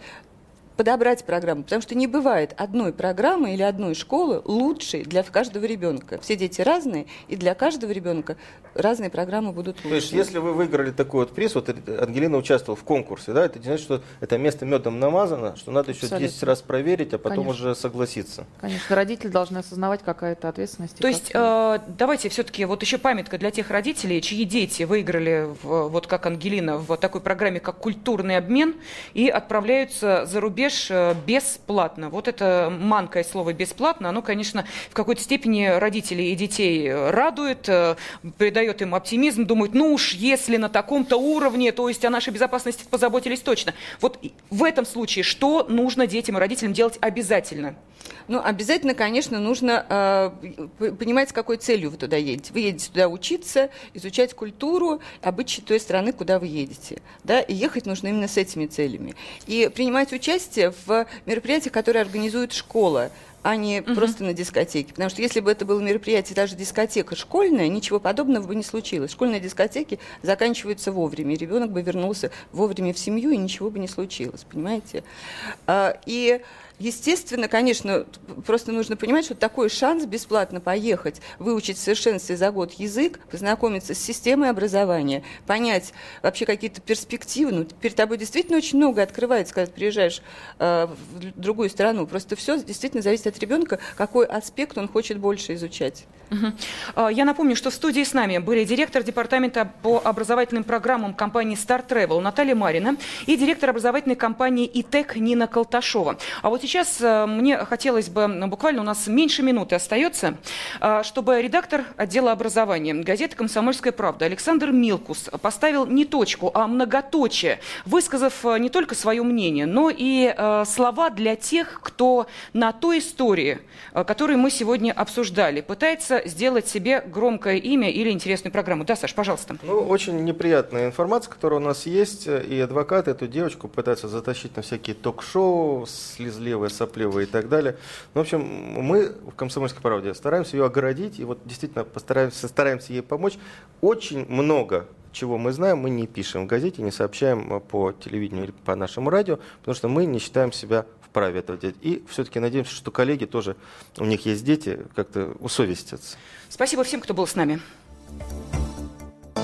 подобрать программу, потому что не бывает одной программы или одной школы лучшей для каждого ребенка. Все дети разные, и для каждого ребенка разные программы будут лучше. То есть, если вы выиграли такой вот приз, вот Ангелина участвовала в конкурсе, да, это не значит, что это место медом намазано, что надо еще Абсолютно. 10 раз проверить, а потом Конечно. уже согласиться. Конечно, родители должны осознавать, какая это ответственность. То есть, э, давайте все-таки вот еще памятка для тех родителей, чьи дети выиграли, в, вот как Ангелина, в такой программе, как культурный обмен, и отправляются за рубеж э, бесплатно. Вот это манкое слово «бесплатно», оно, конечно, в какой-то степени родителей и детей радует, э, придает дает им оптимизм, думают, ну уж если на таком-то уровне, то есть о нашей безопасности позаботились точно. Вот в этом случае что нужно детям и родителям делать обязательно? Ну, обязательно, конечно, нужно э, понимать, с какой целью вы туда едете. Вы едете туда учиться, изучать культуру, обычаи той страны, куда вы едете. Да? И ехать нужно именно с этими целями. И принимать участие в мероприятиях, которые организует школа а не угу. просто на дискотеке. Потому что если бы это было мероприятие, даже дискотека школьная, ничего подобного бы не случилось. Школьные дискотеки заканчиваются вовремя, ребенок бы вернулся вовремя в семью, и ничего бы не случилось, понимаете? А, и Естественно, конечно, просто нужно понимать, что такой шанс бесплатно поехать, выучить в совершенстве за год язык, познакомиться с системой образования, понять вообще какие-то перспективы. Ну, перед тобой действительно очень много открывается, когда ты приезжаешь э, в другую страну. Просто все действительно зависит от ребенка, какой аспект он хочет больше изучать. Угу. Я напомню, что в студии с нами были директор департамента по образовательным программам компании Star Travel Наталья Марина и директор образовательной компании ИТЕК Нина Колташова. А вот сейчас э, мне хотелось бы, буквально у нас меньше минуты остается, э, чтобы редактор отдела образования газеты «Комсомольская правда» Александр Милкус поставил не точку, а многоточие, высказав э, не только свое мнение, но и слова для тех, кто на той истории, которую мы сегодня обсуждали, пытается сделать себе громкое имя или интересную программу. Да, Саш, пожалуйста. Ну, очень неприятная информация, которая у нас есть, и адвокаты эту девочку пытаются затащить на всякие ток-шоу, слезливые левая, соплевая и так далее. Ну, в общем, мы в «Комсомольской правде» стараемся ее огородить и вот действительно постараемся, стараемся ей помочь. Очень много чего мы знаем, мы не пишем в газете, не сообщаем по телевидению или по нашему радио, потому что мы не считаем себя вправе этого делать. И все-таки надеемся, что коллеги тоже, у них есть дети, как-то усовестятся. Спасибо всем, кто был с нами.